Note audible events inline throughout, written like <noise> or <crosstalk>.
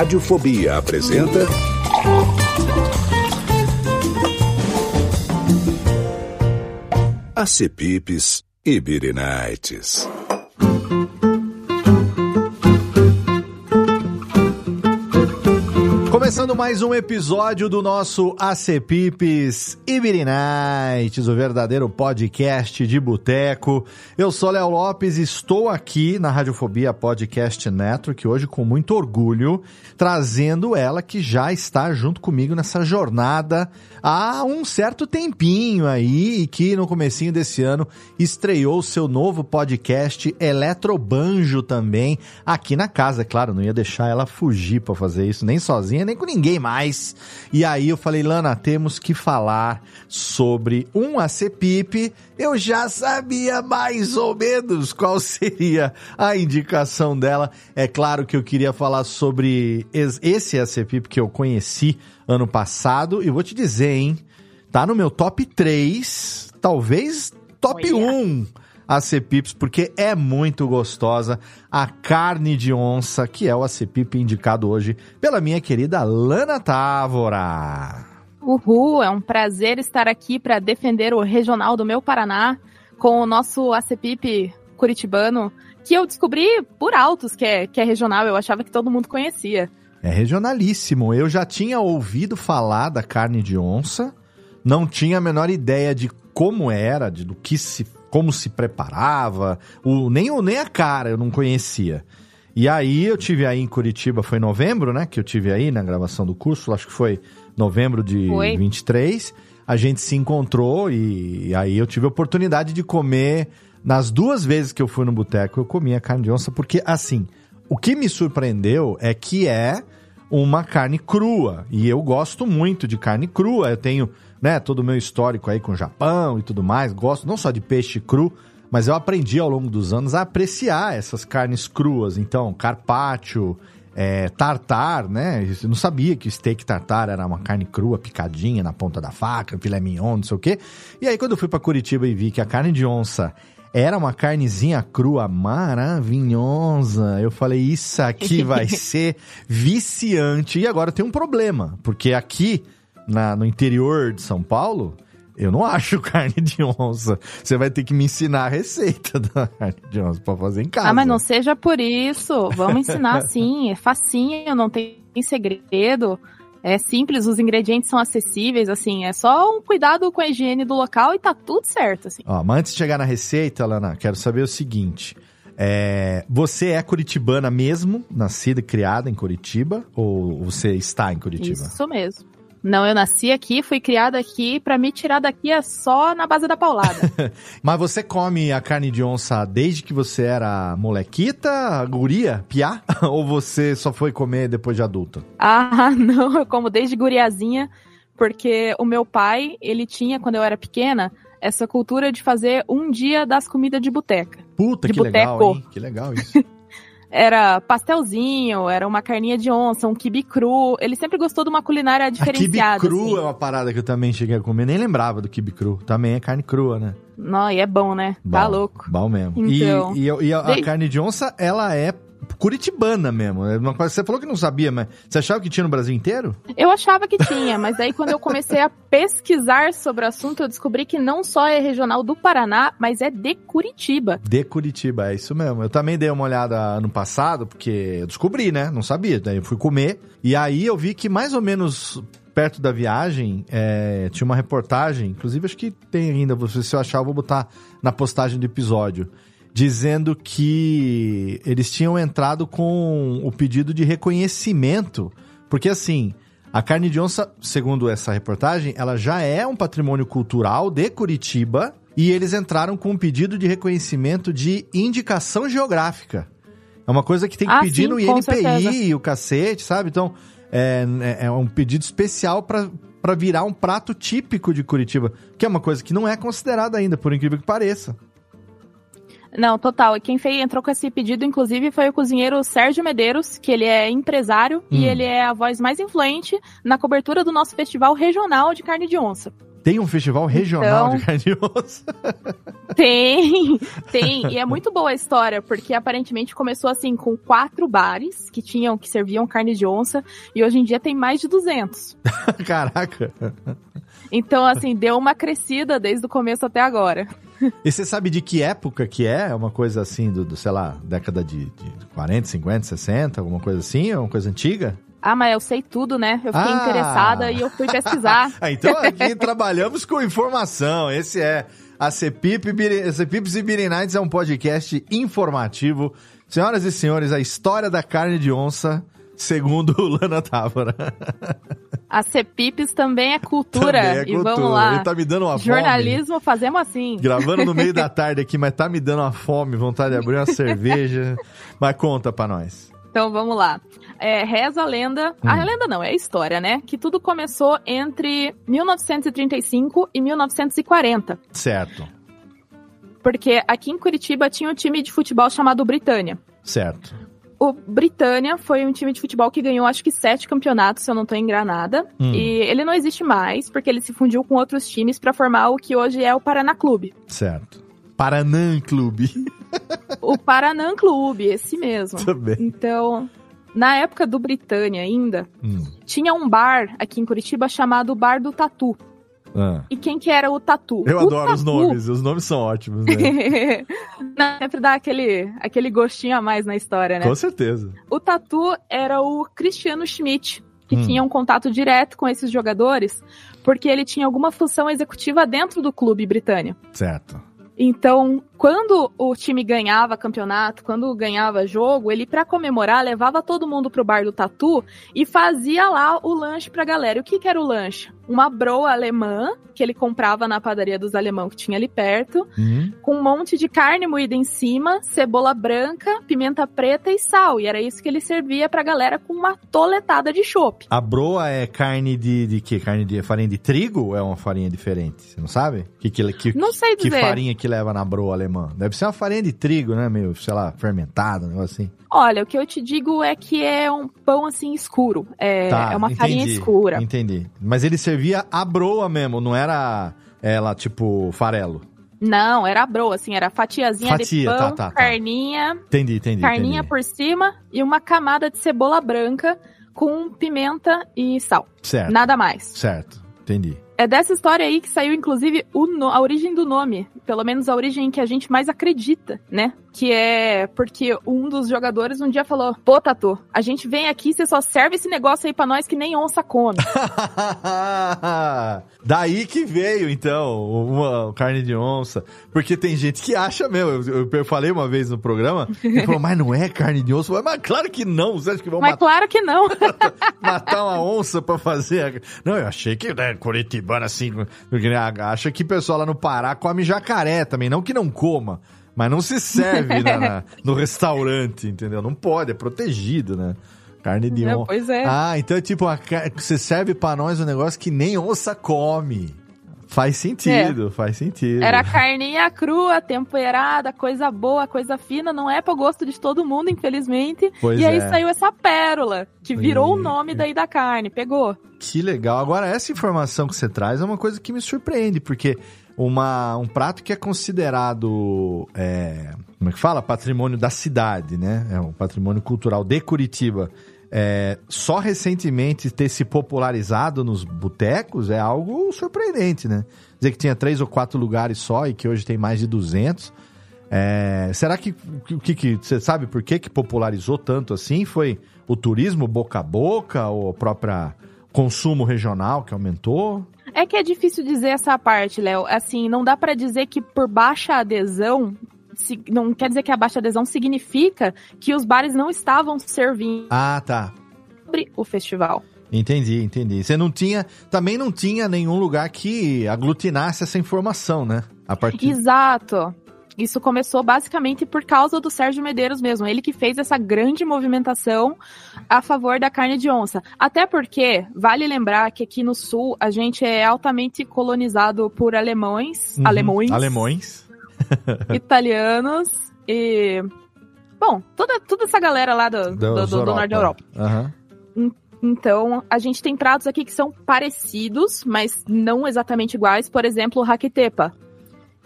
Radiofobia apresenta. Acepipes e Birinites. Começando mais um episódio do nosso ACPIPs Ibirinites, o verdadeiro podcast de boteco. Eu sou Léo Lopes estou aqui na Radiofobia Podcast Network hoje com muito orgulho, trazendo ela que já está junto comigo nessa jornada há um certo tempinho aí e que no comecinho desse ano estreou seu novo podcast Eletrobanjo também aqui na casa. É claro, não ia deixar ela fugir para fazer isso, nem sozinha, nem com ninguém mais. E aí eu falei, Lana, temos que falar sobre um ACPIP. Eu já sabia mais ou menos qual <laughs> seria a indicação dela. É claro que eu queria falar sobre esse ACPIP que eu conheci ano passado. E vou te dizer, hein? Tá no meu top 3, talvez top Olha. 1 ACPIPs, porque é muito gostosa a carne de onça, que é o ACPIP indicado hoje pela minha querida Lana Távora. Uhul, é um prazer estar aqui para defender o regional do meu Paraná com o nosso ACPIP curitibano, que eu descobri por altos que é, que é regional, eu achava que todo mundo conhecia. É regionalíssimo. Eu já tinha ouvido falar da carne de onça, não tinha a menor ideia de como era, de do que se, como se preparava, o, nem, o, nem a cara eu não conhecia. E aí eu tive aí em Curitiba, foi em novembro, né? Que eu tive aí na gravação do curso, acho que foi novembro de foi. 23. A gente se encontrou e, e aí eu tive a oportunidade de comer. Nas duas vezes que eu fui no boteco, eu comi a carne de onça, porque assim, o que me surpreendeu é que é uma carne crua. E eu gosto muito de carne crua. Eu tenho, né, todo o meu histórico aí com o Japão e tudo mais. Gosto não só de peixe cru, mas eu aprendi ao longo dos anos a apreciar essas carnes cruas. Então, carpaccio, é, tartar, né? Eu não sabia que o steak tartar era uma carne crua, picadinha na ponta da faca, filé mignon, não sei o quê. E aí, quando eu fui para Curitiba e vi que a carne de onça era uma carnezinha crua maravilhosa. Eu falei, isso aqui vai <laughs> ser viciante. E agora tem um problema, porque aqui na, no interior de São Paulo, eu não acho <laughs> carne de onça. Você vai ter que me ensinar a receita <laughs> da carne de onça para fazer em casa. Ah, mas não seja por isso. Vamos ensinar <laughs> sim. É facinho, não tem segredo. É simples, os ingredientes são acessíveis, assim, é só um cuidado com a higiene do local e tá tudo certo, assim. Ó, mas antes de chegar na receita, Lana, quero saber o seguinte. É, você é curitibana mesmo, nascida e criada em Curitiba, ou você está em Curitiba? Isso mesmo. Não, eu nasci aqui, fui criada aqui, para me tirar daqui é só na base da paulada. <laughs> Mas você come a carne de onça desde que você era molequita, guria, piá? <laughs> Ou você só foi comer depois de adulta? Ah, <laughs> não, eu como desde guriazinha, porque o meu pai, ele tinha, quando eu era pequena, essa cultura de fazer um dia das comidas de boteca. Puta, de que boteco. legal, hein? Que legal isso. Era pastelzinho, era uma carninha de onça, um quibe cru. Ele sempre gostou de uma culinária diferenciada. A quibe cru assim. é uma parada que eu também cheguei a comer, nem lembrava do quibe cru. Também é carne crua, né? Não, e é bom, né? Tá bom, tá louco. Bom mesmo. Então, e, e, e a, a carne de onça, ela é curitibana mesmo. É uma coisa você falou que não sabia, mas você achava que tinha no Brasil inteiro? Eu achava que tinha, mas aí quando eu comecei a pesquisar sobre o assunto, eu descobri que não só é regional do Paraná, mas é de Curitiba. De Curitiba, é isso mesmo. Eu também dei uma olhada ano passado, porque eu descobri, né? Não sabia. Daí eu fui comer. E aí eu vi que mais ou menos perto da viagem, é, tinha uma reportagem, inclusive acho que tem ainda, se eu achar, eu vou botar na postagem do episódio dizendo que eles tinham entrado com o pedido de reconhecimento, porque assim, A carne de onça, segundo essa reportagem, ela já é um patrimônio cultural de Curitiba e eles entraram com um pedido de reconhecimento de indicação geográfica. É uma coisa que tem que Ah, pedir sim, no INPI certeza. o cacete, sabe? Então, é, é- é um pedido especial para para virar um prato típico de Curitiba, que é uma coisa que não é considerada ainda, por incrível que pareça. Não, total. E quem fez, entrou com esse pedido, inclusive, foi o cozinheiro Sérgio Medeiros, que ele é empresário Hum. e ele é a voz mais influente na cobertura do nosso festival regional de carne de onça. Tem um festival regional Então- de carne de onça. <laughs> Tem, tem. E é muito boa a história, porque aparentemente começou assim com quatro bares que tinham, que serviam carne de onça, e hoje em dia tem mais de 200. <laughs> Caraca. Então, assim, deu uma crescida desde o começo até agora. <laughs> E você sabe de que época que é? É uma coisa assim, do, do, sei lá, década de, de 40, 50, 60, alguma coisa assim? É uma coisa antiga? Ah, mas eu sei tudo, né? Eu fiquei Ah. interessada e eu fui pesquisar. <laughs> Ah, então aqui trabalhamos com informação. Esse é a Cepip, Cepips e Nights é um podcast informativo. Senhoras e senhores, a história da carne de onça, segundo o Lana Távora. <laughs> A Cepipes também é cultura. Também é E cultura. vamos lá. Ele tá me dando uma fome. Jornalismo fazemos assim. Gravando no meio <laughs> da tarde aqui, mas tá me dando uma fome, vontade de abrir uma cerveja. Mas conta pra nós. Então vamos lá. É, reza a lenda. Hum. A lenda não, é a história, né? Que tudo começou entre 1935 e 1940. Certo, Porque aqui em Curitiba tinha um time de futebol chamado Britânia. certo. O Britânia foi um time de futebol que ganhou acho que sete campeonatos, se eu não tô enganada. Hum. E ele não existe mais, porque ele se fundiu com outros times pra formar o que hoje é o Paraná Clube. Certo. Paranã Clube. <laughs> O Paraná Clube, esse mesmo. Também. Então, na época do Britânia ainda, Hum. tinha um bar aqui em Curitiba chamado Bar do Tatu. Ah. E quem que era o Tatu? Eu o adoro os Tatu- nomes, os nomes são ótimos, né? <laughs> Não, sempre dá aquele, aquele gostinho a mais na história, né? Com certeza. O Tatu era o Cristiano Schmidt, que Hum. tinha um contato direto com esses jogadores, porque ele tinha alguma função executiva dentro do clube Britânia. Certo. Então, quando o time ganhava campeonato, quando ganhava jogo, ele, pra comemorar, levava todo mundo pro bar do Tatu e fazia lá o lanche pra galera. E o que, que era o lanche? Uma broa alemã, que ele comprava na padaria dos alemão que tinha ali perto, Hum. com um monte de carne moída em cima, cebola branca, pimenta preta e sal. E era isso que ele servia pra galera com uma toletada de chopp. A broa é carne de, de quê? Carne de farinha de trigo ou é uma farinha diferente? Você não sabe? Que, que, que, Não sei que dizer. farinha que leva na broa alemã? Deve ser uma farinha de trigo, né? Meio, sei lá, fermentada, um negócio assim. Olha, o que eu te digo é que é um pão assim escuro. É, Tá, é uma farinha entendi, escura. Entendi. Mas ele servia a broa mesmo, não era ela, tipo, farelo. Não, era a broa, assim, era fatiazinha de Fatia, pão, tá, tá, tá. carninha, Entendi, entendi. carninha entendi. por cima e uma camada de cebola branca com pimenta e sal. Certo, Nada mais. certo. Entendi. É dessa história aí que saiu, inclusive, o no- a origem do nome. Pelo menos a origem que a gente mais acredita, né? Que é porque um dos jogadores um dia falou: Pô, Tatu, a gente vem aqui, você só serve esse negócio aí pra nós que nem onça come. <laughs> Daí que veio, então, uma carne de onça. Porque tem gente que acha mesmo. Eu, eu falei uma vez no programa, ele falou, mas não é carne de onça? Falei, Mas claro que não. Você acha que vão Mas matar, claro que não. <laughs> matar uma onça pra fazer? a- Não, eu achei que, né, Curitibano assim, acha que o pessoal lá no Pará come jacaré também. Não que não coma, mas não se serve na- na- <laughs> no restaurante, entendeu? Não pode, é protegido, né? Carne de É, onça. pois é. Ah, então é tipo, a você serve pra nós um negócio que nem onça come. Faz sentido, faz sentido. É. Era carninha crua, temperada, coisa boa, coisa fina, não é pro gosto de todo mundo, infelizmente. Pois e aí é. saiu essa pérola, que virou o E- nome daí da carne, pegou. Que legal. Agora, essa informação que você traz é uma coisa que me surpreende, porque uma, um prato que é considerado, é, como é que fala? Patrimônio da cidade, né? É um patrimônio cultural de Curitiba. É, só recentemente ter se popularizado nos botecos é algo surpreendente, né? Dizer que tinha três ou quatro lugares só e que hoje tem mais de 200. É, será que o que, que você sabe por que que popularizou tanto assim? Foi o turismo boca a boca ou o próprio consumo regional que aumentou? É que é difícil dizer essa parte, Léo. Assim, não dá pra dizer que por baixa adesão, não quer dizer que a baixa adesão significa que os bares não estavam servindo Ah, tá. sobre o festival. Entendi, entendi. Você não tinha, também não tinha nenhum lugar que aglutinasse essa informação, né? A partir Exato. Isso começou basicamente por causa do Sérgio Medeiros mesmo. Ele que fez essa grande movimentação a favor da carne de onça. Até porque, vale lembrar que aqui no sul a gente é altamente colonizado por alemães, Uhum. alemões, Alemões. <laughs> italianos e. Bom, toda, toda essa galera lá do, do, do- do norte da Europa. Aham. Então, a gente tem pratos aqui que são parecidos, mas não exatamente iguais. Por exemplo, o raquetepa,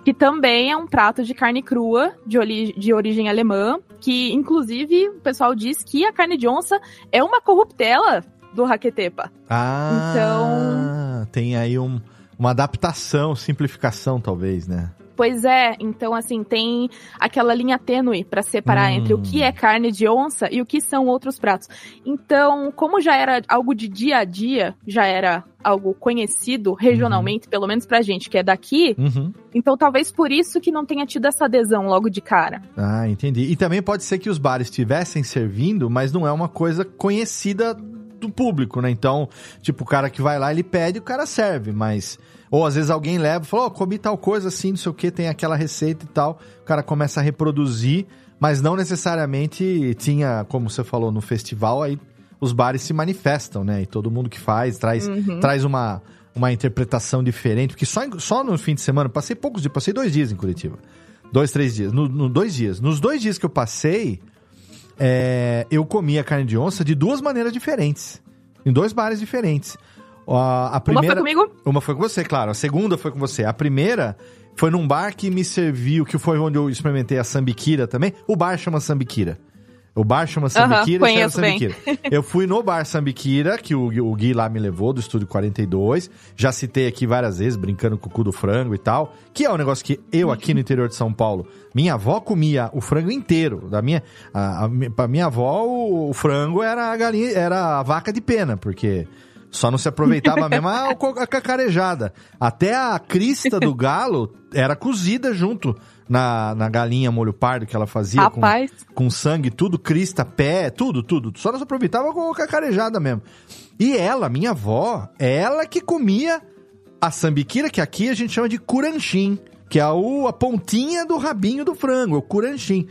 que também é um prato de carne crua, de, de origem alemã, que inclusive o pessoal diz que a carne de onça é uma corruptela do raquetepa. Ah, Então- tem aí um- uma adaptação, simplificação, talvez, né? Pois é, então assim, tem aquela linha tênue para separar Hum. entre o que é carne de onça e o que são outros pratos. Então, como já era algo de dia a dia, já era algo conhecido regionalmente, pelo menos pra gente que é daqui, Uhum. então talvez por isso que não tenha tido essa adesão logo de cara. Ah, entendi. E também pode ser que os bares estivessem servindo, mas não é uma coisa conhecida do público, né? Então, tipo, o cara que vai lá, ele pede, o cara serve, mas... Ou às vezes alguém leva e fala, ó, comi tal coisa assim, não sei o que, tem aquela receita e tal. O cara começa a reproduzir, mas não necessariamente tinha, como você falou, no festival, aí os bares se manifestam, né? E todo mundo que faz, traz, Uhum. traz uma, uma interpretação diferente. Porque só, só no fim de semana, passei poucos dias, passei dois dias em Curitiba. Dois, três dias. No, no- dois dias. Nos dois dias que eu passei, é, eu comi a carne de onça de duas maneiras diferentes. Em dois bares diferentes. A, a Uma primeira. foi comigo? Uma foi com você, claro. A segunda foi com você. A primeira foi num bar que me serviu, que foi onde eu experimentei a sambiquira também. O bar chama sambiquira. O bar chama sambiquira bem. sambiquira. Eu fui no bar sambiquira, que o, Gui- o Gui lá me levou, do Estúdio 42. Já citei aqui várias vezes, brincando com o cu do frango e tal. Que é um negócio que eu aqui no interior de São Paulo, minha avó comia o frango inteiro. Da minha, a, a, pra minha avó, o, o frango era a galinha, era a vaca de pena, porque... Só não se aproveitava mesmo a, a cacarejada. Até a crista do <laughs> galo era cozida junto na, na galinha molho pardo que ela fazia. com- Rapaz, com sangue, tudo, crista, pé, tudo, tudo. Só se aproveitava com a cacarejada mesmo. E ela, minha avó, ela que comia a sambiquira, que aqui a gente chama de curanchim, que é o, a pontinha do rabinho do frango, o curanchim.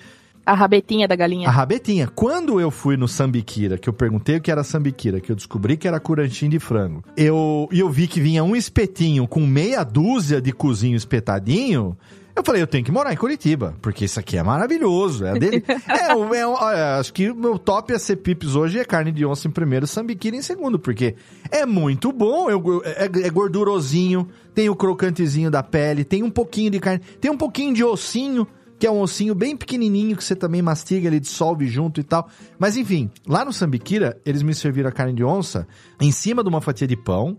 a rabetinha da galinha. A rabetinha. Quando eu fui no sambiquira, que eu perguntei o que era sambiquira, que eu descobri que era curanchim de frango, eu, e eu vi que vinha um espetinho com meia dúzia de cozinho espetadinho, eu falei, eu tenho que morar em Curitiba, porque isso aqui é maravilhoso. É dele. <laughs> é, o- é, o- é, acho que o meu top AC Pips hoje é carne de onça em primeiro, sambiquira em segundo, porque é muito bom, eu- é, é gordurosinho, tem o crocantezinho da pele, tem um pouquinho de carne, tem um pouquinho de ossinho, que é um ossinho bem pequenininho que você também mastiga, ele dissolve junto e tal. Mas enfim, lá no Sambiquira, eles me serviram a carne de onça em cima de uma fatia de pão,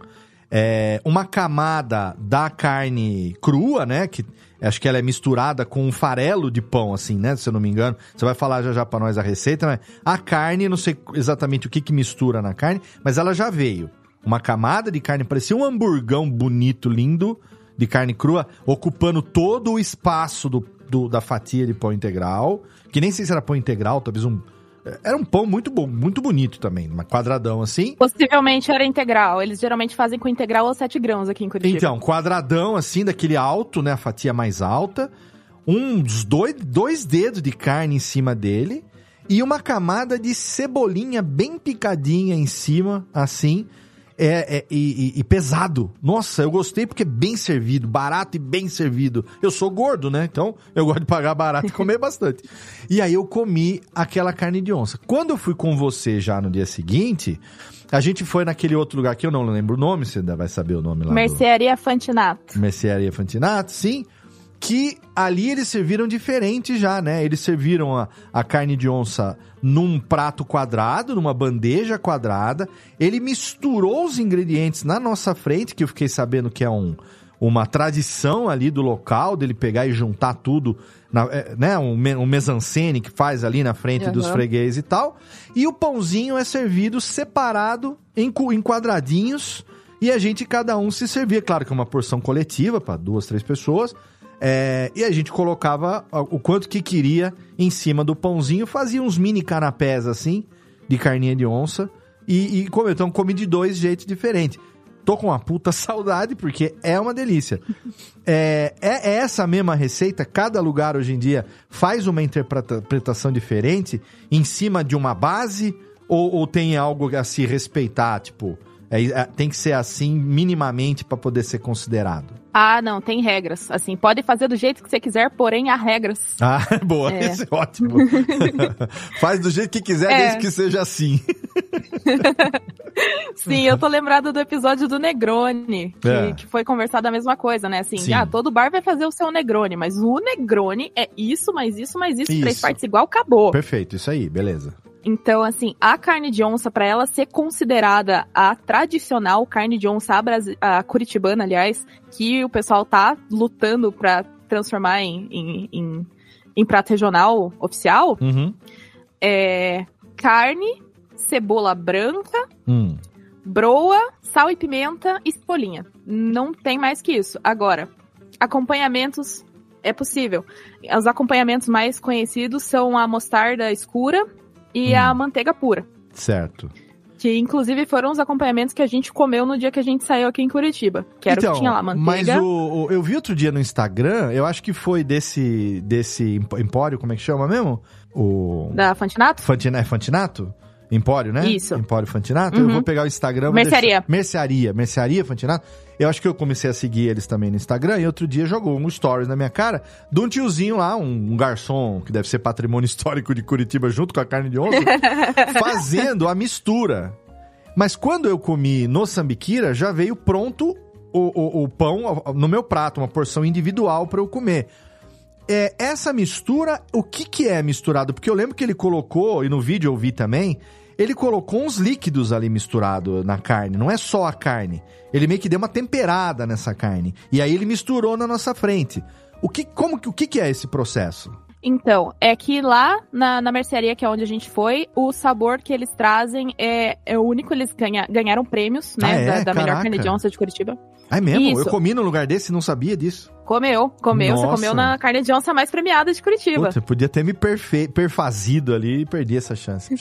é, uma camada da carne crua, né? Que acho que ela é misturada com um farelo de pão, assim, né? Se eu não me engano. Você vai falar já já pra nós a receita, né? A carne, não sei exatamente o que que mistura na carne, mas ela já veio. Uma camada de carne, parecia um hamburgão bonito, lindo, de carne crua, ocupando todo o espaço do, do- da fatia de pão integral. Que nem sei se era pão integral, talvez um. Era um pão muito bom, muito bonito também, um quadradão assim. Possivelmente era integral. Eles geralmente fazem com integral ou 7 grãos aqui em Curitiba. Então, quadradão assim, daquele alto, né? A fatia mais alta. Uns dois, dois dedos de carne em cima dele. E uma camada de cebolinha bem picadinha em cima, assim. É, é- e, e- pesado. Nossa, eu gostei porque é bem servido, barato e bem servido. Eu sou gordo, né? Então eu gosto de pagar barato e comer <laughs> bastante. E aí eu comi aquela carne de onça. Quando eu fui com você já no dia seguinte, a gente foi naquele outro lugar que eu não lembro o nome, você ainda vai saber o nome lá. do- Mercearia Fantinato. Mercearia Fantinato, sim. Que ali eles serviram diferente já, né? Eles serviram a, a carne de onça num prato quadrado, numa bandeja quadrada. Ele misturou os ingredientes na nossa frente, que eu fiquei sabendo que é um, uma tradição ali do local, dele pegar e juntar tudo, na- é, né? Um, um mesancene que faz ali na frente dos Aham. freguês e tal. E o pãozinho é servido separado em, em quadradinhos. E a gente, cada um, se servia. Claro que é uma porção coletiva para duas, três pessoas. É, e a gente colocava o quanto que queria em cima do pãozinho. Fazia uns mini canapés assim, de carninha de onça. E, e então comi de dois jeitos diferentes. Tô com uma puta <laughs> saudade, porque é uma delícia. É, é, é essa mesma receita, cada lugar hoje em dia faz uma interpretação diferente em cima de uma base ou, ou tem algo a se respeitar, tipo, é, é, tem que ser assim minimamente para poder ser considerado. Ah, não, tem regras. Assim, pode fazer do jeito que você quiser, porém há regras. Ah, <laughs> boa, é. isso é ótimo. <laughs> Faz do jeito que quiser, é. desde que seja assim. <laughs> Sim, eu tô lembrada do episódio do Negroni, que, é. que foi conversado a mesma coisa, né? Assim, Sim. ah, todo bar vai fazer o seu Negroni, mas o Negroni é isso, mais isso, mais isso, isso. três partes igual, acabou. Perfeito, isso aí, beleza. Então, assim, a carne de onça, para ela ser considerada a tradicional carne de onça, a, a, curitibana, aliás, que o pessoal tá lutando para transformar em, em, em, em, prato regional oficial, uhum. é carne, cebola branca, hum. broa, sal e pimenta e espolinha. Não tem mais que isso. Agora, acompanhamentos é possível. Os acompanhamentos mais conhecidos são a mostarda escura, e hum. a manteiga pura. Certo. Que inclusive foram os acompanhamentos que a gente comeu no dia que a gente saiu aqui em Curitiba. Que era então, o que então, tinha lá, manteiga. Mas o, o, eu vi outro dia no Instagram, eu acho que foi desse, desse empório, como é que chama mesmo? O... Da Fantinato? Fantina, é Fantinato? Empório, né? Isso. Empório Fantinato. Uhum. Eu vou pegar o Instagram. Mercearia. Deixar... Mercearia. Mercearia Fantinato. Eu acho que eu comecei a seguir eles também no Instagram e outro dia jogou um stories na minha cara de um tiozinho lá, um, um garçom que deve ser patrimônio <laughs> histórico de Curitiba junto com a carne de onça, <laughs> fazendo a mistura. Mas quando eu comi no Sambiquira, já veio pronto o, o, o pão no meu prato, uma porção individual para eu comer. É, essa mistura, o que, que é misturado? Porque eu lembro que ele colocou, e no vídeo eu vi também, ele colocou uns líquidos ali misturado na carne, não é só a carne. Ele meio que deu uma temperada nessa carne. E aí ele misturou na nossa frente. O que, como, o que, que é esse processo? Então, é que lá na, na mercearia, que é onde a gente foi, o sabor que eles trazem é, é único. Eles ganha, ganharam prêmios, né? Ah, é? da, da melhor carne de onça de Curitiba. Ah, é mesmo? Isso. Eu comi num lugar desse e não sabia disso. Comeu, comeu. Nossa. Você comeu na carne de onça mais premiada de Curitiba. Você podia ter me perfe... perfazido ali e perdi essa chance.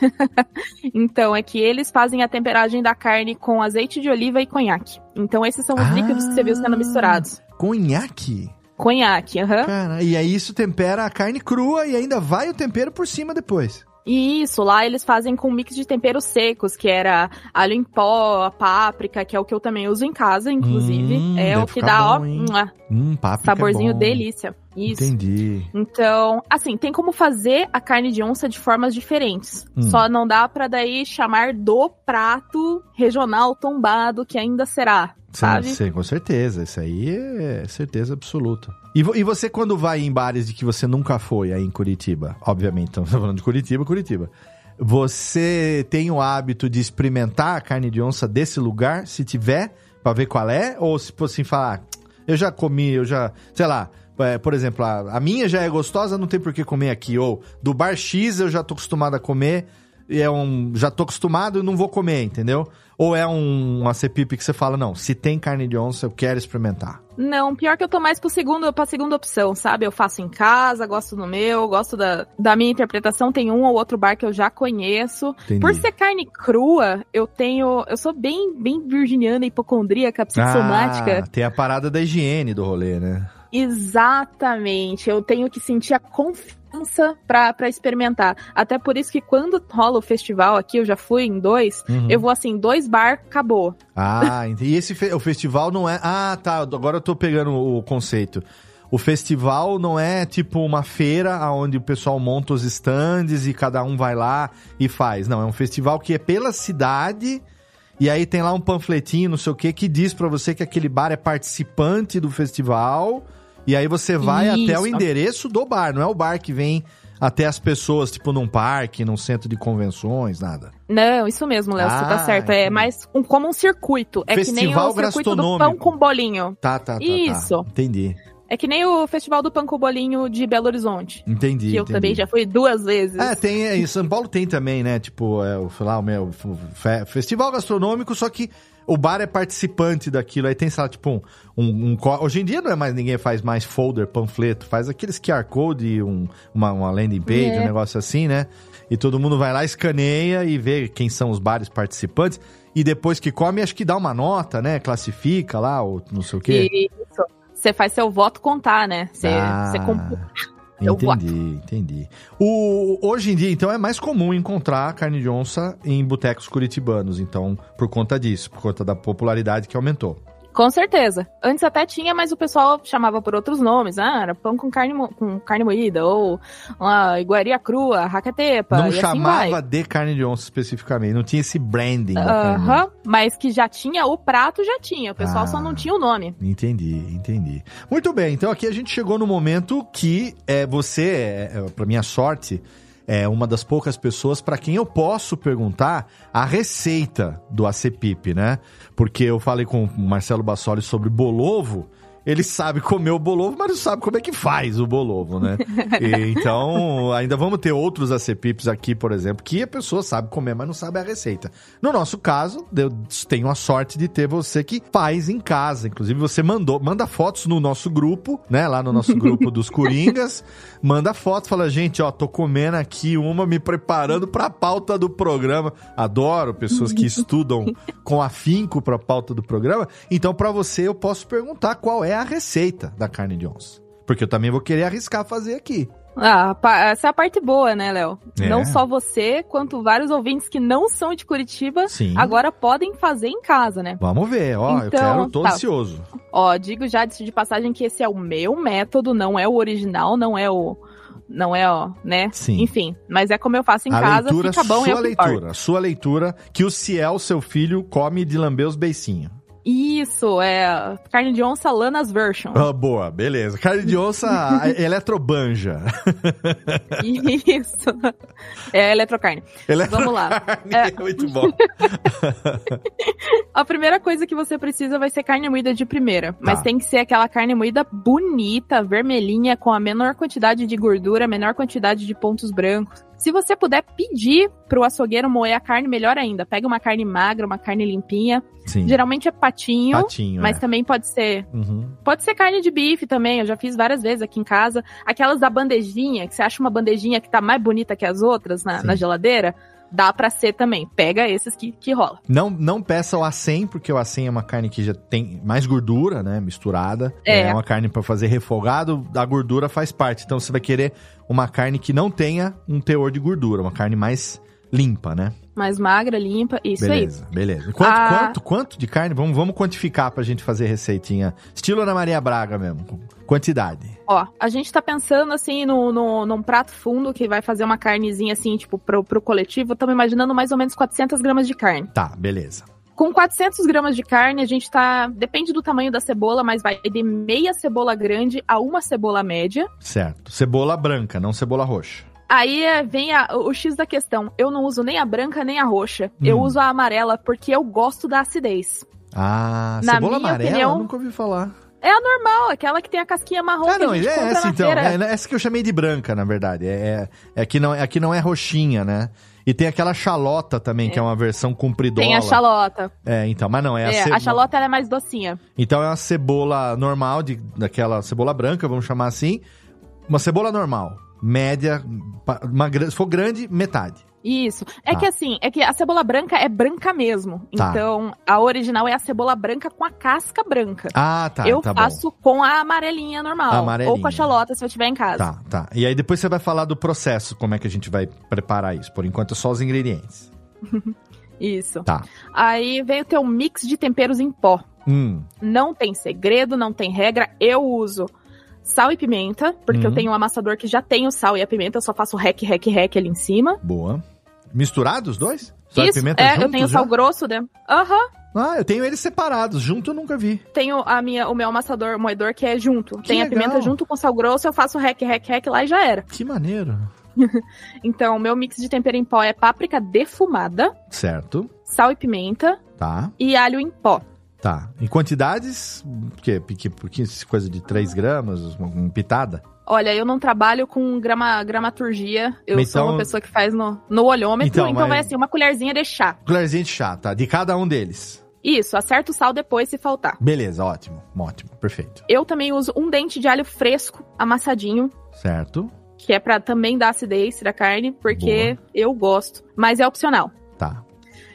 <laughs> então, é que eles fazem a temperagem da carne com azeite de oliva e conhaque. Então, esses são os ah, líquidos que você viu sendo misturados. Conhaque? Conhaque, aham. Uhum. e aí isso tempera a carne crua e ainda vai o tempero por cima depois. E isso, lá eles fazem com um mix de temperos secos, que era alho em pó, páprica, que é o que eu também uso em casa, inclusive. Hum, é o que dá, bom, ó, hum, saborzinho é delícia. Isso. Entendi. Então, assim, tem como fazer a carne de onça de formas diferentes. Hum. Só não dá para daí chamar do prato regional tombado que ainda será sabe? Sim, com certeza. Isso aí é certeza absoluta. E, e, você, quando vai em bares de que você nunca foi aí em Curitiba, obviamente, estamos <laughs> falando de Curitiba, Curitiba. Você tem o hábito de experimentar a carne de onça desse lugar, se tiver, para ver qual é? Ou se assim falar, ah, eu já comi, eu já, sei lá, é, por exemplo, a, a, minha já é gostosa, não tem por que comer aqui. Ou do bar X eu já tô acostumado a comer, e é um, já tô acostumado e não vou comer, entendeu? Ou é um, uma cepipe que você fala, não, se tem carne de onça, eu quero experimentar? Não, pior que eu tô mais pro segundo, pra segunda opção, sabe? Eu faço em casa, gosto do meu, gosto da, da minha interpretação. Tem um ou outro bar que eu já conheço. Entendi. Por ser carne crua, eu tenho. Eu sou bem, bem virginiana, hipocondríaca, psicossomática. Ah, tem a parada da higiene do rolê, né? Exatamente. Eu tenho que sentir a confiança para experimentar. Até por isso que quando rola o festival aqui, eu já fui em dois, uhum. eu vou assim, dois bar, acabou. Ah, <laughs> e esse fe o festival não é. Ah, tá. Agora eu tô pegando o conceito. O festival não é tipo uma feira onde o pessoal monta os stands e cada um vai lá e faz. Não, é um festival que é pela cidade. E aí tem lá um panfletinho, não sei o que, que diz para você que aquele bar é participante do festival e aí você vai Isso. até o endereço do bar, não é o bar que vem até as pessoas, tipo num parque, num centro de convenções, nada. Não, isso mesmo, Léo, ah, você tá certo. É mais um, como um circuito. É Festival que nem o circuito do pão com bolinho. Tá, tá, tá. Isso. Tá. Entendi. É que nem o Festival do Pão com Bolinho de Belo Horizonte. Entendi. Que eu entendi. também já fui duas vezes. É, tem, é, em São Paulo tem também, né? Tipo, é, lá, o meu festival gastronômico, só que o bar é participante daquilo. Aí tem, sei lá, tipo, um, um, um Hoje em dia não é mais ninguém faz mais folder, panfleto, faz aqueles QR Code, um, uma, uma landing page, É. um negócio assim, né? E todo mundo vai lá, escaneia e vê quem são os bares participantes. E depois que come, acho que dá uma nota, né? Classifica lá, ou não sei o quê. Isso. Você faz seu voto contar, né? Você, Ah, você Entendi, entendi. O, hoje em dia, então, é mais comum encontrar carne de onça em botecos curitibanos, então, por conta disso, por conta da popularidade que aumentou. Com certeza. Antes até tinha, mas o pessoal chamava por outros nomes. Ah, era pão com carne, com carne moída, ou uma iguaria crua, racatepa. não assim chamava vai. de carne de onça especificamente, não tinha esse branding da carne de onça. Aham, mas que já tinha, o prato já tinha. O pessoal Ah. só não tinha o nome. Entendi, entendi. Muito bem, então aqui a gente chegou no momento que é, você, é, é, para minha sorte, é uma das poucas pessoas para quem eu posso perguntar a receita do ACPIP, né? Porque eu falei com o Marcelo Bassoli sobre bolovo. Ele sabe comer o bolovo, mas não sabe como é que faz o bolovo, né? <laughs> E, então, ainda vamos ter outros ACPIPs aqui, por exemplo, que a pessoa sabe comer, mas não sabe a receita. No nosso caso, eu tenho a sorte de ter você que faz em casa. Inclusive, você mandou, manda fotos no nosso grupo, né? Lá no nosso grupo dos Coringas. <laughs> Manda foto, fala, gente, ó, tô comendo aqui uma, me preparando pra pauta do programa. Adoro pessoas que <laughs> estudam com afinco pra pauta do programa. Então, pra você, eu posso perguntar qual é a receita da carne de onça. Porque eu também vou querer arriscar fazer aqui. Ah, essa é a parte boa, né, Léo? É. Não só você, quanto vários ouvintes que não são de Curitiba, Sim. agora podem fazer em casa, né? Vamos ver, ó, eu Então, quero, tô tá. ansioso. Ó, digo já de de passagem que esse é o meu método, não é o original, não é o. Não é, ó, né? Sim. Enfim, mas é como eu faço em a casa, leitura, fica bom é sua o que importa. leitura, sua leitura, que o Ciel, seu filho, come de lamber os beicinhos. Isso, é carne de onça Lanas Version. Ah, boa, beleza. Carne de onça <laughs> eletrobanja. Isso. É eletrocarne. Vamos lá. É. <laughs> Muito bom. <laughs> A primeira coisa que você precisa vai ser carne moída de primeira. Mas Tá. tem que ser aquela carne moída bonita, vermelhinha, com a menor quantidade de gordura, a menor quantidade de pontos brancos. Se você puder pedir pro açougueiro moer a carne, melhor ainda. Pega uma carne magra, uma carne limpinha. Sim. Geralmente é patinho, Patinho, mas é. também pode ser. Uhum. Pode ser carne de bife também. Eu já fiz várias vezes aqui em casa. Aquelas da bandejinha, que você acha uma bandejinha que tá mais bonita que as outras na, na geladeira. Dá pra ser também. Pega esses que, que rola. Não, não peça o acém, porque o acém é uma carne que já tem mais gordura, né? Misturada. É. uma carne pra fazer refogado, a gordura faz parte. Então você vai querer uma carne que não tenha um teor de gordura, uma carne mais limpa, né? Mais magra, limpa. Isso aí. beleza, beleza. Quanto, Ah. quanto, quanto de carne? Vamos, vamos quantificar pra gente fazer receitinha. Estilo Ana Maria Braga mesmo. Quantidade. Ó, a gente tá pensando assim no, no, num prato fundo que vai fazer uma carnezinha assim, tipo, pro, pro coletivo. Estamos imaginando mais ou menos 400 gramas de carne. Tá, beleza. Com 400 gramas de carne, a gente tá. Depende do tamanho da cebola, mas vai de meia cebola grande a uma cebola média. Certo. Cebola branca, não cebola roxa. Aí é, vem a- o X da questão. Eu não uso nem a branca nem a roxa. Eu Hum. uso a amarela porque eu gosto da acidez. Ah, Na cebola minha amarela? opinião- Nunca ouvi falar. É a normal, aquela que tem a casquinha marrom Ah, não, a é essa então. feira. É essa que eu chamei de branca, na verdade. É, é, é, que não, é que não é roxinha, né? E tem aquela xalota também, que é uma versão compridola. Tem a xalota. É, então, mas não, é, a É, cebola. a xalota é mais docinha. Então é uma cebola normal, de, daquela cebola branca, vamos chamar assim. Uma cebola normal, média, uma, se for grande, metade. Isso. É Tá. que assim, é que a cebola branca é branca mesmo. Tá. Então, a original é a cebola branca com a casca branca. Ah, tá, eu tá faço com a amarelinha normal. A amarelinha. Ou com a xalota, se eu tiver em bom. casa. Tá, tá. E aí depois você vai falar do processo, como é que a gente vai preparar isso. Por enquanto é só os ingredientes. <laughs> Isso. Tá. Aí vem o teu mix de temperos em pó. Hum, Não tem segredo, não tem regra. Eu uso sal e pimenta, porque Uhum. eu tenho um amassador que já tem o sal e a pimenta, eu só faço rec, rec, rec ali em cima. boa. Misturados os dois? Sal e Isso, pimenta é, eu juntos tenho já? sal grosso, né? Aham. Ah, eu tenho eles separados, junto eu nunca vi. Tenho a minha, o meu amassador, moedor, que é junto. Que tem a legal. pimenta junto com sal grosso, eu faço rec, rec, rec lá e já era. Que maneiro. <laughs> Então, meu mix de tempero em pó é páprica defumada, Certo, sal e pimenta tá. e alho em pó. Tá. Em quantidades, o quê? Porque, porque coisa de 3 gramas, uma, uma pitada? Olha, eu não trabalho com grama, gramaturgia. Eu Então- sou uma pessoa que faz no, no olhômetro. Então, Então, mas- vai assim, uma colherzinha de chá. Colherzinha de chá, tá? De cada um deles. Isso, acerta o sal depois se faltar. Beleza, ótimo. Ótimo, perfeito. Eu também uso um dente de alho fresco, amassadinho, Certo? que é pra também dar acidez da carne, porque eu gosto. Mas é opcional. Tá.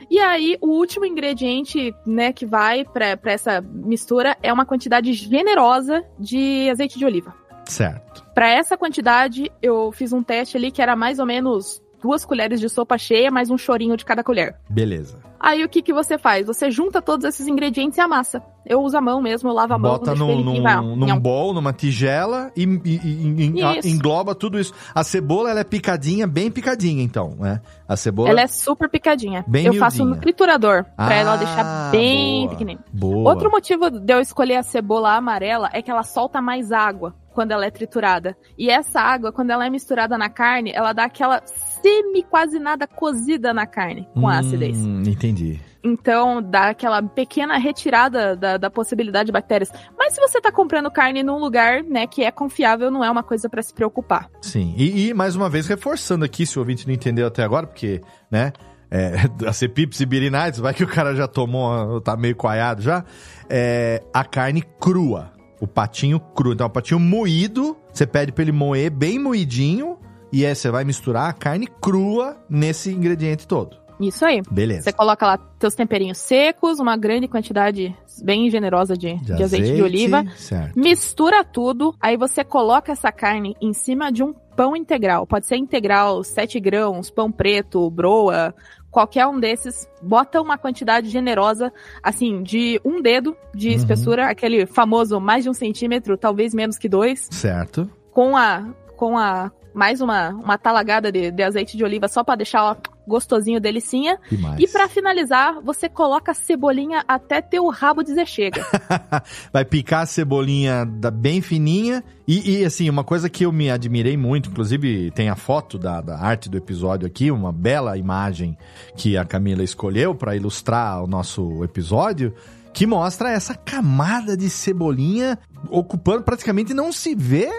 E aí, o último ingrediente, né, que vai pra essa mistura é uma quantidade generosa de azeite de oliva. Certo. Pra essa quantidade, eu fiz um teste ali que era mais ou menos duas colheres de sopa cheia, mais um chorinho de cada colher. Beleza. Aí o que que você faz? Você junta todos esses ingredientes e amassa. Eu uso a mão mesmo, eu lavo a mão, Bota num, num, vai, num nham. bowl, numa tigela e, e- e- a- engloba tudo isso. A cebola, ela é picadinha, bem picadinha, então, né? A cebola... Ela é super picadinha. Bem eu faço miudinha. no triturador, pra Ah, ela deixar bem boa. pequenininha. Boa. Outro motivo de eu escolher a cebola amarela é que ela solta mais água quando ela é triturada. E essa água, quando ela é misturada na carne, ela dá aquela semi quase nada cozida na carne com a acidez. Hum, entendi. Então, dá aquela pequena retirada da, da possibilidade de bactérias. Mas se você tá comprando carne num lugar, né, que é confiável, não é uma coisa pra se preocupar. Sim. E, e, mais uma vez, reforçando aqui, se o ouvinte não entendeu até agora, porque, né, é, <laughs> a Cepips e Birinites, vai que o cara já tomou, tá meio coalhado já, é, a carne crua. O patinho cru. Então, o patinho moído, você pede pra ele moer bem moidinho, e aí você vai misturar a carne crua nesse ingrediente todo. Isso aí. Beleza. Você coloca lá teus temperinhos secos, uma grande quantidade bem generosa de, de azeite de oliva. Certo. Mistura tudo, aí você coloca essa carne em cima de um pão integral. Pode ser integral, 7 grãos, pão preto, broa, qualquer um desses. Bota uma quantidade generosa, assim, de um dedo de Uhum. espessura, aquele famoso mais de um centímetro, talvez menos que dois, Certo. com a. com a. mais uma, uma talagada de, de azeite de oliva só pra deixar ó, gostosinho, delicinha. E mais. E pra finalizar, você coloca a cebolinha até ter o rabo dizer chega. <laughs> vai picar a cebolinha da- bem fininha. E, e, assim, uma coisa que eu me admirei muito, inclusive tem a foto da, da arte do episódio aqui, uma bela imagem que a Camila escolheu para ilustrar o nosso episódio. Que mostra essa camada de cebolinha ocupando praticamente não se vê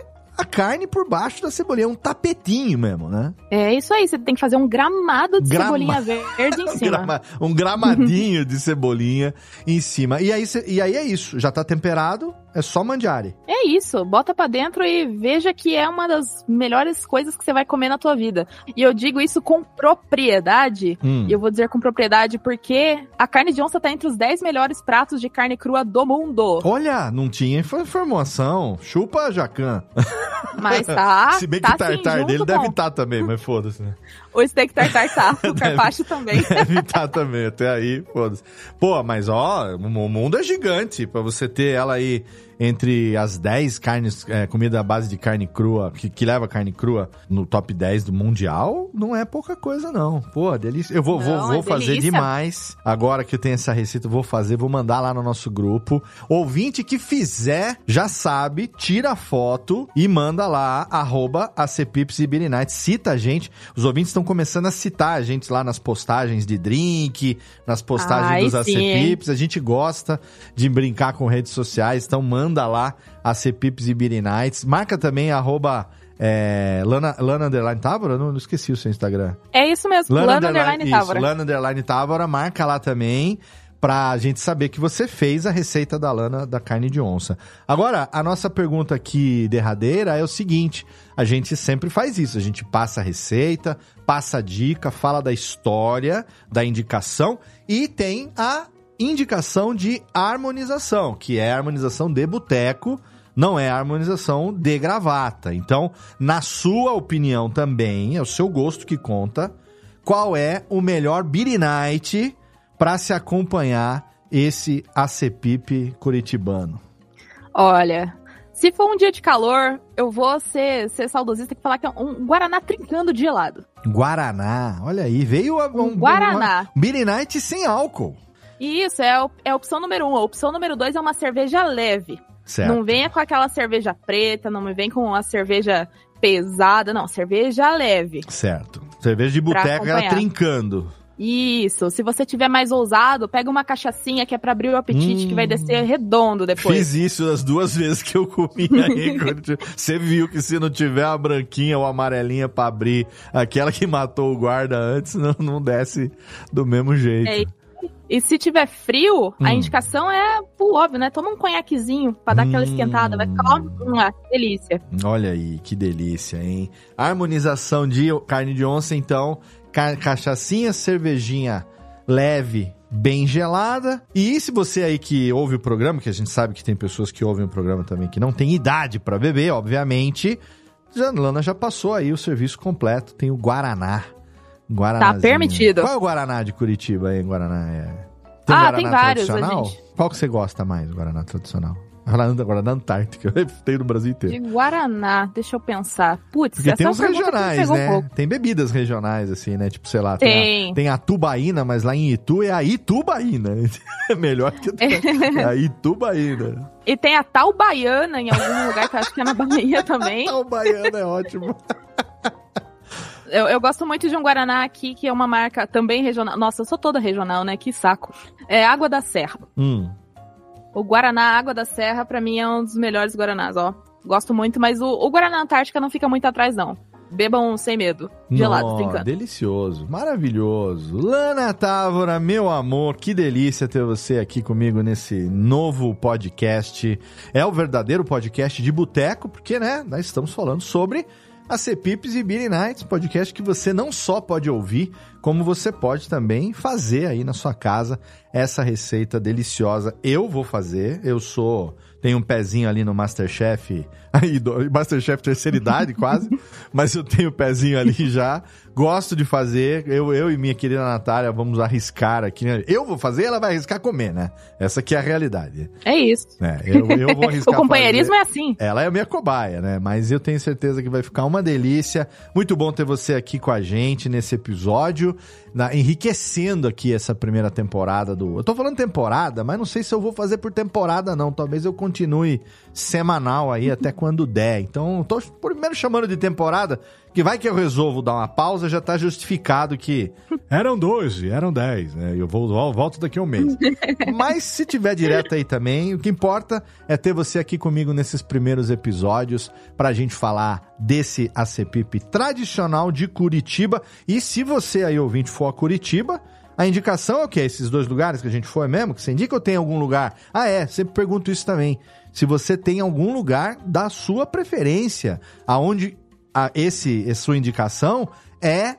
a carne por baixo da cebolinha, é um tapetinho mesmo, né? É isso aí, você tem que fazer um gramado de Grama- cebolinha verde em <laughs> cima. grama- um gramadinho de cebolinha em cima. E aí, e aí é isso, já tá temperado, é só mandiare. É isso, bota pra dentro e veja que é uma das melhores coisas que você vai comer na tua vida. E eu digo isso com propriedade. Hum. E eu vou dizer com propriedade porque a carne de onça tá entre os 10 melhores pratos de carne crua do mundo. Olha, não tinha info- informação. Chupa, Jacan. Mas tá. <laughs> Se bem que tá o tartar sim, junto dele deve estar também, mas foda-se, né? <laughs> O steak tartar tá, o carpaccio também. <laughs> Deve estar também, até aí, foda-se. Pô, mas ó, o mundo é gigante pra você ter ela aí entre as 10 carnes, é, comida à base de carne crua, que, que leva carne crua no top 10 do mundial, não é pouca coisa, não. Pô, delícia. Eu vou, vou, Não, vou é fazer delícia. demais. Agora que eu tenho essa receita, vou fazer, vou mandar lá no nosso grupo. Ouvinte que fizer, já sabe, tira a foto e manda lá, arroba ACPips e. Cita a gente. Os ouvintes estão começando a citar a gente lá nas postagens de drink, nas postagens Ai, dos sim? ACPips. A gente gosta de brincar com redes sociais, então manda lá ACPips e Beer Nights. Marca também, arroba... É, Lana, Lana Underline Tábora? Não, não esqueci o seu Instagram. É isso mesmo, Lana, Underline isso, Távora. Lana Underline Távora, marca lá também pra gente saber que você fez a receita da lana da carne de onça. Agora, a nossa pergunta aqui derradeira é o seguinte, a gente sempre faz isso, a gente passa a receita, passa a dica, fala da história, da indicação e tem a indicação de harmonização, que é a harmonização de boteco, não é a harmonização de gravata. Então, na sua opinião também, é o seu gosto que conta, qual é o melhor Beer Night para se acompanhar esse ACPIP curitibano? Olha, se for um dia de calor, eu vou ser, ser saudosista e falar que é um Guaraná trincando de gelado. Guaraná, olha aí, veio a- Um Guaraná. uma Beer Night sem álcool. E isso é, é a opção número um. A opção número dois é uma cerveja leve. Certo. Não venha com aquela cerveja preta, não me vem com a cerveja pesada, não. Cerveja leve. Certo. Cerveja de boteca, ela trincando. Isso. Se você tiver mais ousado, pega uma cachaçinha que é pra abrir o apetite, Hum. que vai descer redondo depois. Fiz isso as duas <laughs> vezes que eu comi aí. <laughs> Você viu que se não tiver a branquinha ou a amarelinha pra abrir, aquela que matou o guarda antes, não, não desce do mesmo jeito. É, E se tiver frio, Hum. a indicação é, pô, óbvio, né? Toma um conhaquezinho pra dar aquela Hum. esquentada. Vai ficar, uma delícia. Olha aí, que delícia, hein? Harmonização de carne de onça, então, ca cachaçinha, cervejinha leve, bem gelada. E se você aí que ouve o programa, que a gente sabe que tem pessoas que ouvem o programa também que não tem idade pra beber, obviamente, já, Lana já passou aí o serviço completo, tem o Guaraná. Guaraná. Tá permitido. Qual é o Guaraná de Curitiba aí, Guaraná? É... Ah, tem vários, tradicional? gente. Qual que você gosta mais, Guaraná tradicional? Guaraná, Guaraná Antártica, <laughs> tem no Brasil inteiro. De Guaraná, deixa eu pensar. Putz, Porque tem me regionais, né? um. Tem bebidas regionais, assim, né? Tipo, sei lá, tem, Tem. a, tem a tubaína, mas lá em Itu é a Itubaína. <laughs> É melhor que é a Itubaína. E tem a tal baiana em algum lugar que eu acho que é na Bahia também. <laughs> A Baiana é ótimo. Eu, eu gosto muito de um Guaraná aqui, que é uma marca também regional. Nossa, eu sou toda regional, né? Que saco. É Água da Serra. Hum. O Guaraná Água da Serra, pra mim, é um dos melhores Guaranás, ó. Gosto muito, mas o, o Guaraná Antártica não fica muito atrás, não. Bebam sem medo. Gelado, brincando. Delicioso, maravilhoso. Lana Távora, meu amor, que delícia ter você aqui comigo nesse novo podcast. É o verdadeiro podcast de boteco, porque, né, nós estamos falando sobre a Cepipes e Beer Nights, podcast que você não só pode ouvir, como você pode também fazer aí na sua casa essa receita deliciosa. Eu vou fazer, eu sou tenho um pezinho ali no Masterchef, aí Masterchef terceira idade quase, <laughs> mas eu tenho um pezinho ali já. Gosto de fazer, eu, eu e minha querida Natália vamos arriscar aqui. né? Eu vou fazer, ela vai arriscar comer, né? Essa aqui é a realidade. É isso. É, eu, eu vou <laughs> arriscar o companheirismo fazer. é assim. Ela é a minha cobaia, né? Mas eu tenho certeza que vai ficar uma delícia. Muito bom ter você aqui com a gente nesse episódio, na- enriquecendo aqui essa primeira temporada do. Eu tô falando temporada, mas não sei se eu vou fazer por temporada, não. Talvez eu continue semanal aí até <laughs> quando der. Então, tô primeiro chamando de temporada, que vai que eu resolvo dar uma pausa, já tá justificado que <laughs> eram 12, eram 10, né? Eu vou, vol- volto daqui a um mês. <laughs> Mas se tiver direto aí também, o que importa é ter você aqui comigo nesses primeiros episódios pra gente falar desse ACPIP tradicional de Curitiba. E se você aí ouvinte for a Curitiba, a indicação é o quê? Esses dois lugares que a gente foi mesmo? Que você indica ou tem algum lugar? Ah, é, sempre pergunto isso também. Se você tem algum lugar da sua preferência, aonde a, esse, a sua indicação é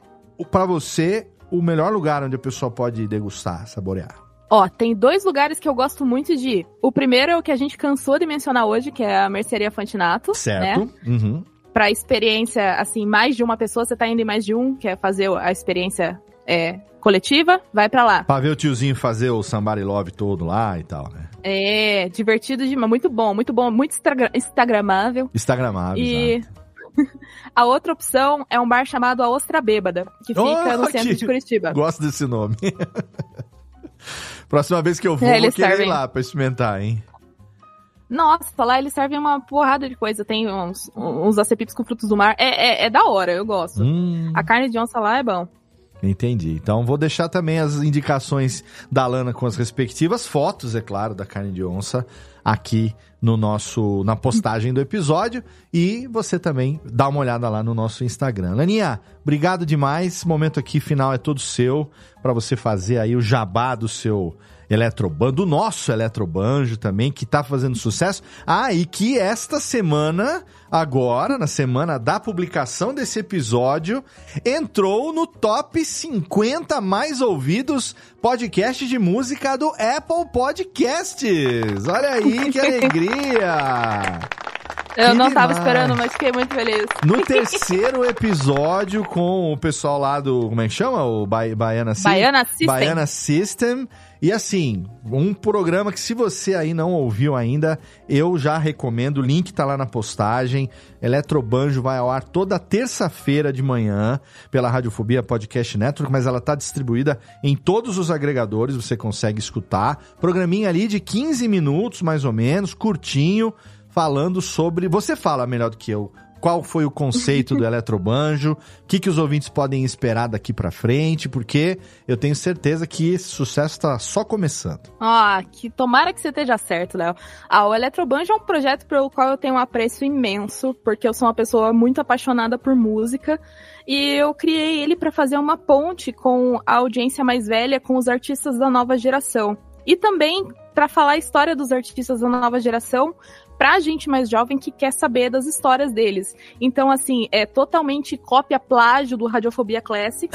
pra você o melhor lugar onde a pessoa pode degustar, saborear. Ó, tem dois lugares que eu gosto muito de ir. O primeiro é o que a gente cansou de mencionar hoje, que é a Mercearia Fantinato. Né? Certo? Uhum. Pra experiência, assim, mais de uma pessoa, você tá indo em mais de um, quer fazer a experiência é, coletiva, vai pra lá. Pra ver o tiozinho fazer o Somebody Love todo lá e tal, né? É, divertido demais, muito bom, muito bom, muito instagra- instagramável. Instagramável, E exato. <laughs> a outra opção é um bar chamado A Ostra Bêbada, que fica Oh, no centro de Curitiba. Gosto desse nome. <laughs> Próxima vez que eu vou, É, vou querer ir lá pra experimentar, hein? Nossa, lá eles servem uma porrada de coisa. Tem uns, uns acepipes com frutos do mar. É, é, é da hora, eu gosto. Hum, A carne de onça lá é bom. Entendi. Então vou deixar também as indicações da Lana com as respectivas fotos, é claro, da carne de onça aqui no nosso na postagem do episódio e você também dá uma olhada lá no nosso Instagram. Laninha, obrigado demais. Esse momento aqui final é todo seu para você fazer aí o jabá do seu Eletroban, do nosso Eletrobanjo também, que tá fazendo sucesso. Ah, e que esta semana, agora, na semana da publicação desse episódio, entrou no top 50 mais ouvidos podcast de música do Apple Podcasts. Olha aí que alegria! Eu não tava esperando, mas fiquei muito feliz. No terceiro episódio com o pessoal lá do, como é que chama? O Ba- Baiana System. Baiana System. Baiana System. E assim, um programa que se você aí não ouviu ainda, eu já recomendo. O link tá lá na postagem. Eletrobanjo vai ao ar toda terça-feira de manhã pela Radiofobia Podcast Network, mas ela tá distribuída em todos os agregadores, você consegue escutar. Programinha ali de 15 minutos, mais ou menos, curtinho, falando sobre. Você fala melhor do que eu qual foi o conceito do <laughs> Eletrobanjo, o que, que os ouvintes podem esperar daqui pra frente, porque eu tenho certeza que esse sucesso tá só começando. Ah, que tomara que você esteja certo, Léo. Ah, o Eletrobanjo é um projeto pelo qual eu tenho um apreço imenso, porque eu sou uma pessoa muito apaixonada por música e eu criei ele para fazer uma ponte com a audiência mais velha, com os artistas da nova geração. E também para falar a história dos artistas da nova geração pra gente mais jovem que quer saber das histórias deles. Então, assim, é totalmente cópia plágio do Radiofobia Classic.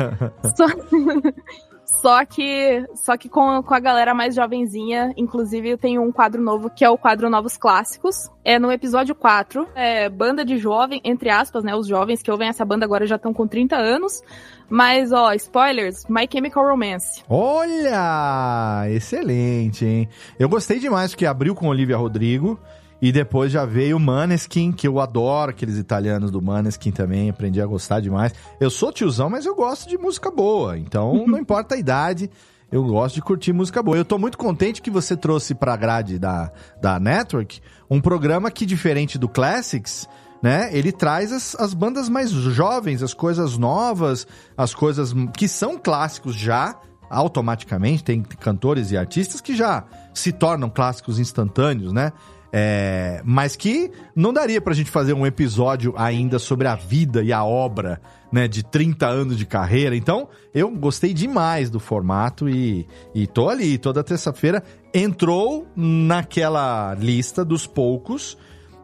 <laughs> Só... <laughs> Só que, só que com, com a galera mais jovenzinha, inclusive eu tenho um quadro novo que é o quadro Novos Clássicos. É no episódio 4, é banda de jovem, entre aspas, né? Os jovens que ouvem essa banda agora já estão com 30 anos. Mas, ó, spoilers, My Chemical Romance. Olha! Excelente, hein? Eu gostei demais porque abriu com Olivia Rodrigo. E depois já veio o Maneskin, que eu adoro aqueles italianos do Maneskin também, aprendi a gostar demais. Eu sou tiozão, mas eu gosto de música boa, então <laughs> não importa a idade, eu gosto de curtir música boa. Eu tô muito contente que você trouxe pra grade da, da Network um programa que, diferente do Classics, né, ele traz as, as bandas mais jovens, as coisas novas, as coisas que são clássicos já, automaticamente, tem cantores e artistas que já se tornam clássicos instantâneos, né? É, mas que não daria pra gente fazer um episódio ainda sobre a vida e a obra, né, de 30 anos de carreira. Então, eu gostei demais do formato e, e tô ali toda terça-feira. Entrou naquela lista dos poucos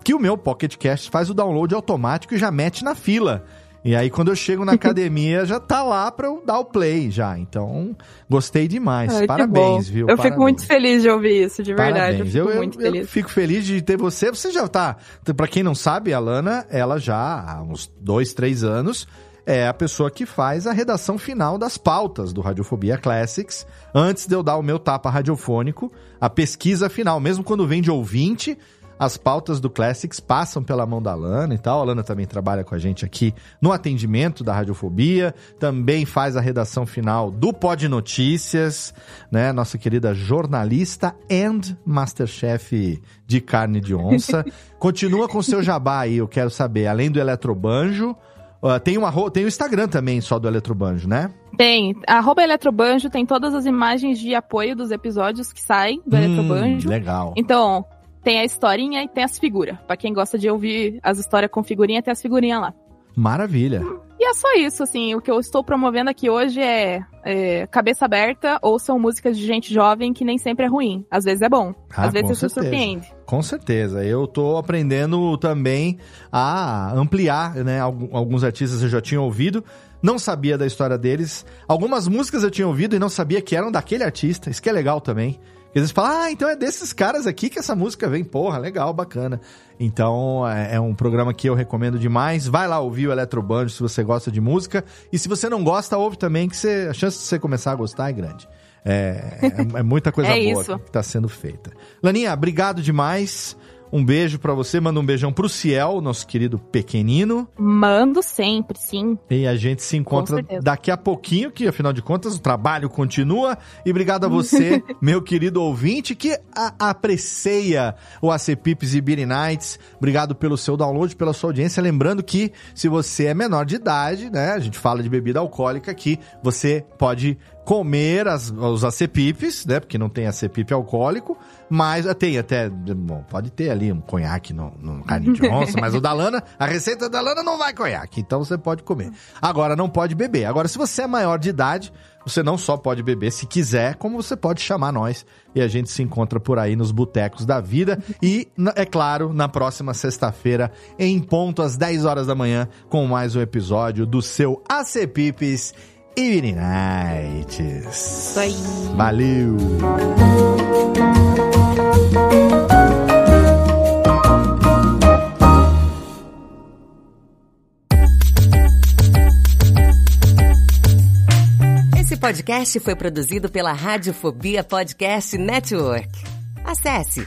que o meu Pocket Cast faz o download automático e já mete na fila. E aí, quando eu chego na <laughs> academia, já tá lá pra eu dar o play já. Então, gostei demais. Ai, Parabéns, viu? Eu Parabéns. fico muito feliz de ouvir isso, de verdade. Parabéns. Eu fico eu, muito eu, feliz. Eu fico feliz de ter você. Você já tá. Pra quem não sabe, a Lana, ela já há uns dois, três anos. É a pessoa que faz a redação final das pautas do Radiofobia Classics, antes de eu dar o meu tapa radiofônico, a pesquisa final, mesmo quando vem de ouvinte, as pautas do Classics passam pela mão da Lana e tal. A Lana também trabalha com a gente aqui no atendimento da Radiofobia, também faz a redação final do Pod Notícias, né? Nossa querida jornalista and Masterchef de carne de onça. <laughs> Continua com seu jabá aí, eu quero saber, além do Eletrobanjo, uh, tem, uma, tem o Instagram também só do Eletrobanjo, né? Tem, arroba Eletrobanjo tem todas as imagens de apoio dos episódios que saem do Hum, Eletrobanjo. legal. Então, tem a historinha e tem as figuras. Pra quem gosta de ouvir as histórias com figurinha, tem as figurinhas lá. Maravilha. E é só isso, assim, o que eu estou promovendo aqui hoje é, é cabeça aberta ou são músicas de gente jovem que nem sempre é ruim. Às vezes é bom, Ah, às vezes você certeza. surpreende. Com certeza. Eu tô aprendendo também a ampliar, né? Algu- Alguns artistas eu já tinha ouvido, não sabia da história deles. Algumas músicas eu tinha ouvido e não sabia que eram daquele artista. Isso que é legal também. Porque Eles falam, ah, então é desses caras aqui que essa música vem. Porra, legal, bacana. Então, é, é um programa que eu recomendo demais. Vai lá ouvir o Eletrobanjo se você gosta de música. E se você não gosta, ouve também, que você- a chance de você começar a gostar é grande. É, é- é muita coisa <laughs> É boa isso. que tá sendo feita. Laninha, obrigado demais. Um beijo pra você. Manda um beijão pro Ciel, nosso querido pequenino. Mando sempre, sim. E a gente se encontra daqui a pouquinho, que afinal de contas o trabalho continua. E obrigado a você, <laughs> meu querido ouvinte, que aprecia o AC Pips e Beanie Nights. Obrigado pelo seu download, pela sua audiência. Lembrando que se você é menor de idade, né? A gente fala de bebida alcoólica aqui, você pode comer as, os acepipes, né? Porque não tem acepipe alcoólico, mas ah, tem até, bom, pode ter ali um conhaque no, no carne de onça, mas o da Lana, a receita da Lana não vai conhaque, então você pode comer. Agora não pode beber. Agora, se você é maior de idade, você não só pode beber se quiser, como você pode chamar nós e a gente se encontra por aí nos botecos da vida. E, é claro, na próxima sexta-feira, em ponto às 10 horas da manhã, com mais um episódio do seu Acepipes e aí. Valeu! Esse podcast foi produzido pela Radiofobia Podcast Network. Acesse